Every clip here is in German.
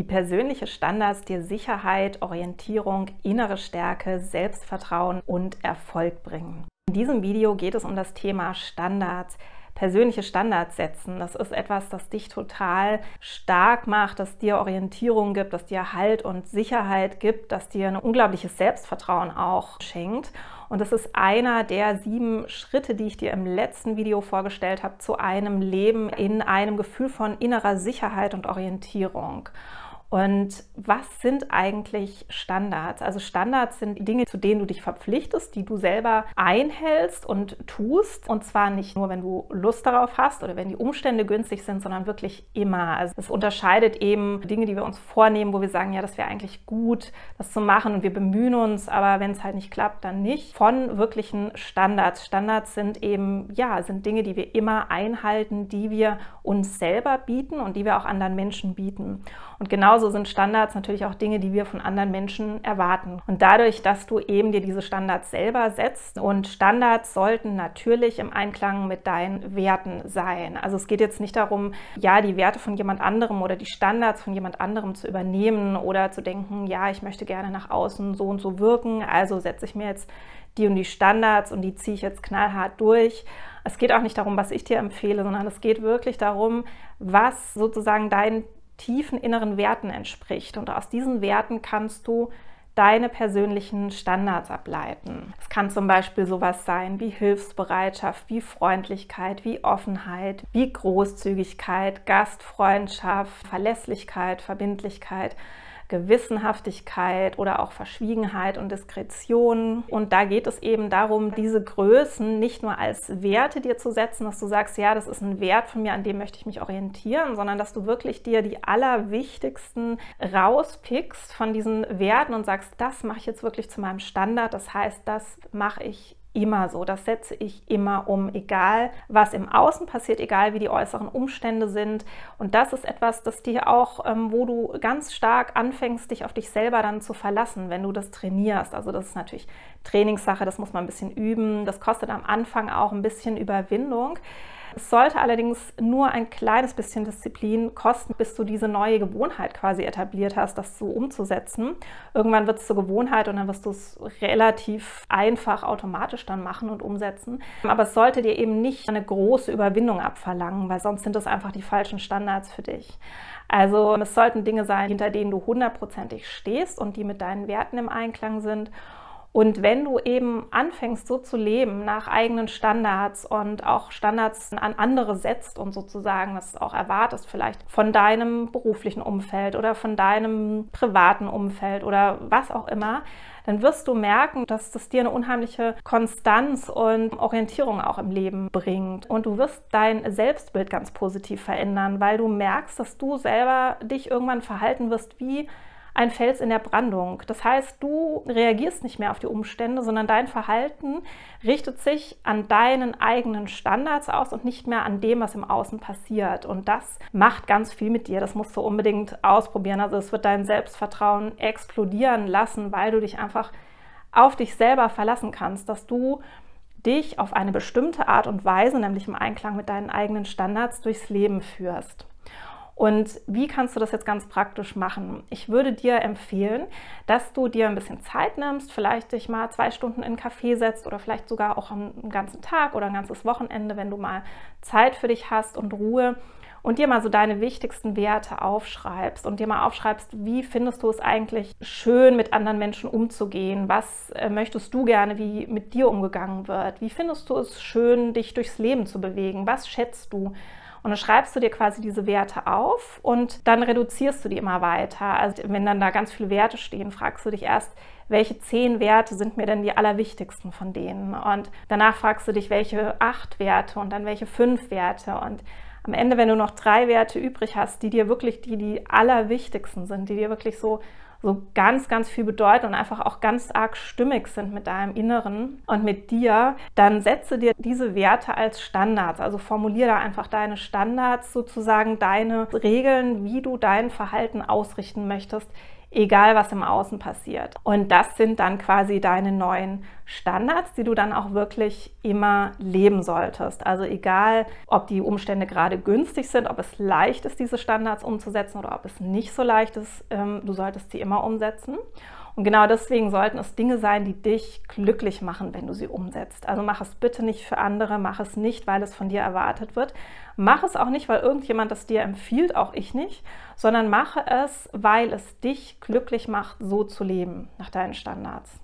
wie persönliche Standards dir Sicherheit, Orientierung, innere Stärke, Selbstvertrauen und Erfolg bringen. In diesem Video geht es um das Thema Standards persönliche Standards setzen. Das ist etwas, das dich total stark macht, das dir Orientierung gibt, das dir Halt und Sicherheit gibt, das dir ein unglaubliches Selbstvertrauen auch schenkt. Und das ist einer der sieben Schritte, die ich dir im letzten Video vorgestellt habe, zu einem Leben in einem Gefühl von innerer Sicherheit und Orientierung. Und was sind eigentlich Standards? Also Standards sind Dinge, zu denen du dich verpflichtest, die du selber einhältst und tust. Und zwar nicht nur, wenn du Lust darauf hast oder wenn die Umstände günstig sind, sondern wirklich immer. Also es unterscheidet eben Dinge, die wir uns vornehmen, wo wir sagen, ja, das wäre eigentlich gut, das zu machen und wir bemühen uns, aber wenn es halt nicht klappt, dann nicht. Von wirklichen Standards. Standards sind eben, ja, sind Dinge, die wir immer einhalten, die wir uns selber bieten und die wir auch anderen Menschen bieten. Und genauso sind Standards natürlich auch Dinge, die wir von anderen Menschen erwarten. Und dadurch, dass du eben dir diese Standards selber setzt und Standards sollten natürlich im Einklang mit deinen Werten sein. Also es geht jetzt nicht darum, ja, die Werte von jemand anderem oder die Standards von jemand anderem zu übernehmen oder zu denken, ja, ich möchte gerne nach außen so und so wirken, also setze ich mir jetzt die und die Standards und die ziehe ich jetzt knallhart durch. Es geht auch nicht darum, was ich dir empfehle, sondern es geht wirklich darum, was sozusagen dein tiefen inneren Werten entspricht. Und aus diesen Werten kannst du deine persönlichen Standards ableiten. Es kann zum Beispiel sowas sein wie Hilfsbereitschaft, wie Freundlichkeit, wie Offenheit, wie Großzügigkeit, Gastfreundschaft, Verlässlichkeit, Verbindlichkeit. Gewissenhaftigkeit oder auch Verschwiegenheit und Diskretion. Und da geht es eben darum, diese Größen nicht nur als Werte dir zu setzen, dass du sagst, ja, das ist ein Wert von mir, an dem möchte ich mich orientieren, sondern dass du wirklich dir die allerwichtigsten rauspickst von diesen Werten und sagst, das mache ich jetzt wirklich zu meinem Standard. Das heißt, das mache ich immer so. Das setze ich immer um, egal was im Außen passiert, egal wie die äußeren Umstände sind. Und das ist etwas, das dir auch, ähm, wo du ganz stark anfängst, dich auf dich selber dann zu verlassen, wenn du das trainierst. Also das ist natürlich Trainingssache, das muss man ein bisschen üben. Das kostet am Anfang auch ein bisschen Überwindung. Es sollte allerdings nur ein kleines bisschen Disziplin kosten, bis du diese neue Gewohnheit quasi etabliert hast, das so umzusetzen. Irgendwann wird es zur Gewohnheit und dann wirst du es relativ einfach automatisch dann machen und umsetzen. Aber es sollte dir eben nicht eine große Überwindung abverlangen, weil sonst sind es einfach die falschen Standards für dich. Also es sollten Dinge sein, hinter denen du hundertprozentig stehst und die mit deinen Werten im Einklang sind. Und wenn du eben anfängst, so zu leben, nach eigenen Standards und auch Standards an andere setzt und sozusagen das auch erwartest, vielleicht von deinem beruflichen Umfeld oder von deinem privaten Umfeld oder was auch immer, dann wirst du merken, dass das dir eine unheimliche Konstanz und Orientierung auch im Leben bringt. Und du wirst dein Selbstbild ganz positiv verändern, weil du merkst, dass du selber dich irgendwann verhalten wirst wie ein Fels in der Brandung. Das heißt, du reagierst nicht mehr auf die Umstände, sondern dein Verhalten richtet sich an deinen eigenen Standards aus und nicht mehr an dem, was im Außen passiert. Und das macht ganz viel mit dir. Das musst du unbedingt ausprobieren. Also es wird dein Selbstvertrauen explodieren lassen, weil du dich einfach auf dich selber verlassen kannst, dass du dich auf eine bestimmte Art und Weise, nämlich im Einklang mit deinen eigenen Standards, durchs Leben führst. Und wie kannst du das jetzt ganz praktisch machen? Ich würde dir empfehlen, dass du dir ein bisschen Zeit nimmst, vielleicht dich mal zwei Stunden in einen Café setzt oder vielleicht sogar auch einen ganzen Tag oder ein ganzes Wochenende, wenn du mal Zeit für dich hast und Ruhe und dir mal so deine wichtigsten Werte aufschreibst und dir mal aufschreibst, wie findest du es eigentlich schön, mit anderen Menschen umzugehen? Was äh, möchtest du gerne, wie mit dir umgegangen wird? Wie findest du es schön, dich durchs Leben zu bewegen? Was schätzt du? Und dann schreibst du dir quasi diese Werte auf und dann reduzierst du die immer weiter. Also wenn dann da ganz viele Werte stehen, fragst du dich erst, welche zehn Werte sind mir denn die allerwichtigsten von denen? Und danach fragst du dich, welche acht Werte und dann welche fünf Werte. Und am Ende, wenn du noch drei Werte übrig hast, die dir wirklich die, die allerwichtigsten sind, die dir wirklich so so ganz, ganz viel bedeuten und einfach auch ganz arg stimmig sind mit deinem Inneren und mit dir, dann setze dir diese Werte als Standards. Also formuliere da einfach deine Standards, sozusagen deine Regeln, wie du dein Verhalten ausrichten möchtest egal was im Außen passiert. Und das sind dann quasi deine neuen Standards, die du dann auch wirklich immer leben solltest. Also egal, ob die Umstände gerade günstig sind, ob es leicht ist, diese Standards umzusetzen oder ob es nicht so leicht ist, ähm, du solltest sie immer umsetzen. Und genau deswegen sollten es Dinge sein, die dich glücklich machen, wenn du sie umsetzt. Also mach es bitte nicht für andere, mach es nicht, weil es von dir erwartet wird. Mach es auch nicht, weil irgendjemand das dir empfiehlt, auch ich nicht, sondern mache es, weil es dich glücklich macht, so zu leben, nach deinen Standards.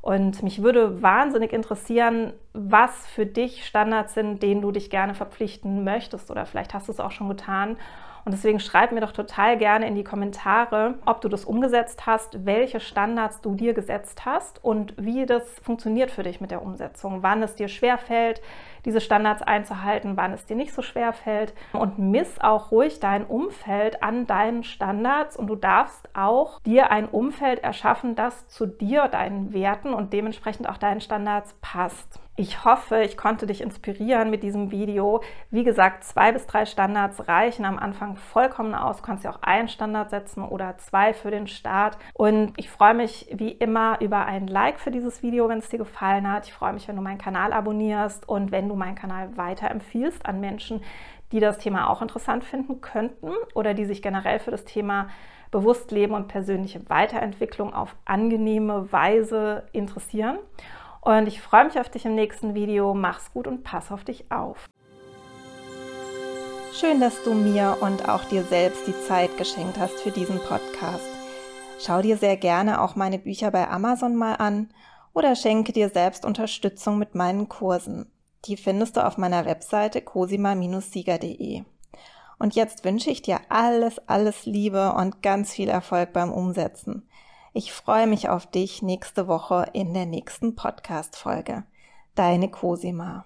Und mich würde wahnsinnig interessieren, was für dich Standards sind, denen du dich gerne verpflichten möchtest oder vielleicht hast du es auch schon getan und deswegen schreib mir doch total gerne in die Kommentare, ob du das umgesetzt hast, welche Standards du dir gesetzt hast und wie das funktioniert für dich mit der Umsetzung, wann es dir schwer fällt, diese Standards einzuhalten, wann es dir nicht so schwer fällt. Und miss auch ruhig dein Umfeld an deinen Standards und du darfst auch dir ein Umfeld erschaffen, das zu dir, deinen Werten und dementsprechend auch deinen Standards passt. Ich hoffe, ich konnte dich inspirieren mit diesem Video. Wie gesagt, zwei bis drei Standards reichen am Anfang vollkommen aus. Du kannst ja auch einen Standard setzen oder zwei für den Start. Und ich freue mich wie immer über ein Like für dieses Video, wenn es dir gefallen hat. Ich freue mich, wenn du meinen Kanal abonnierst und wenn du meinen Kanal weiterempfiehlst an Menschen, die das Thema auch interessant finden könnten oder die sich generell für das Thema Bewusstleben und persönliche Weiterentwicklung auf angenehme Weise interessieren. Und ich freue mich auf dich im nächsten Video. Mach's gut und pass auf dich auf. Schön, dass du mir und auch dir selbst die Zeit geschenkt hast für diesen Podcast. Schau dir sehr gerne auch meine Bücher bei Amazon mal an oder schenke dir selbst Unterstützung mit meinen Kursen. Die findest du auf meiner Webseite cosima-sieger.de. Und jetzt wünsche ich dir alles, alles Liebe und ganz viel Erfolg beim Umsetzen. Ich freue mich auf dich nächste Woche in der nächsten Podcast-Folge. Deine Cosima.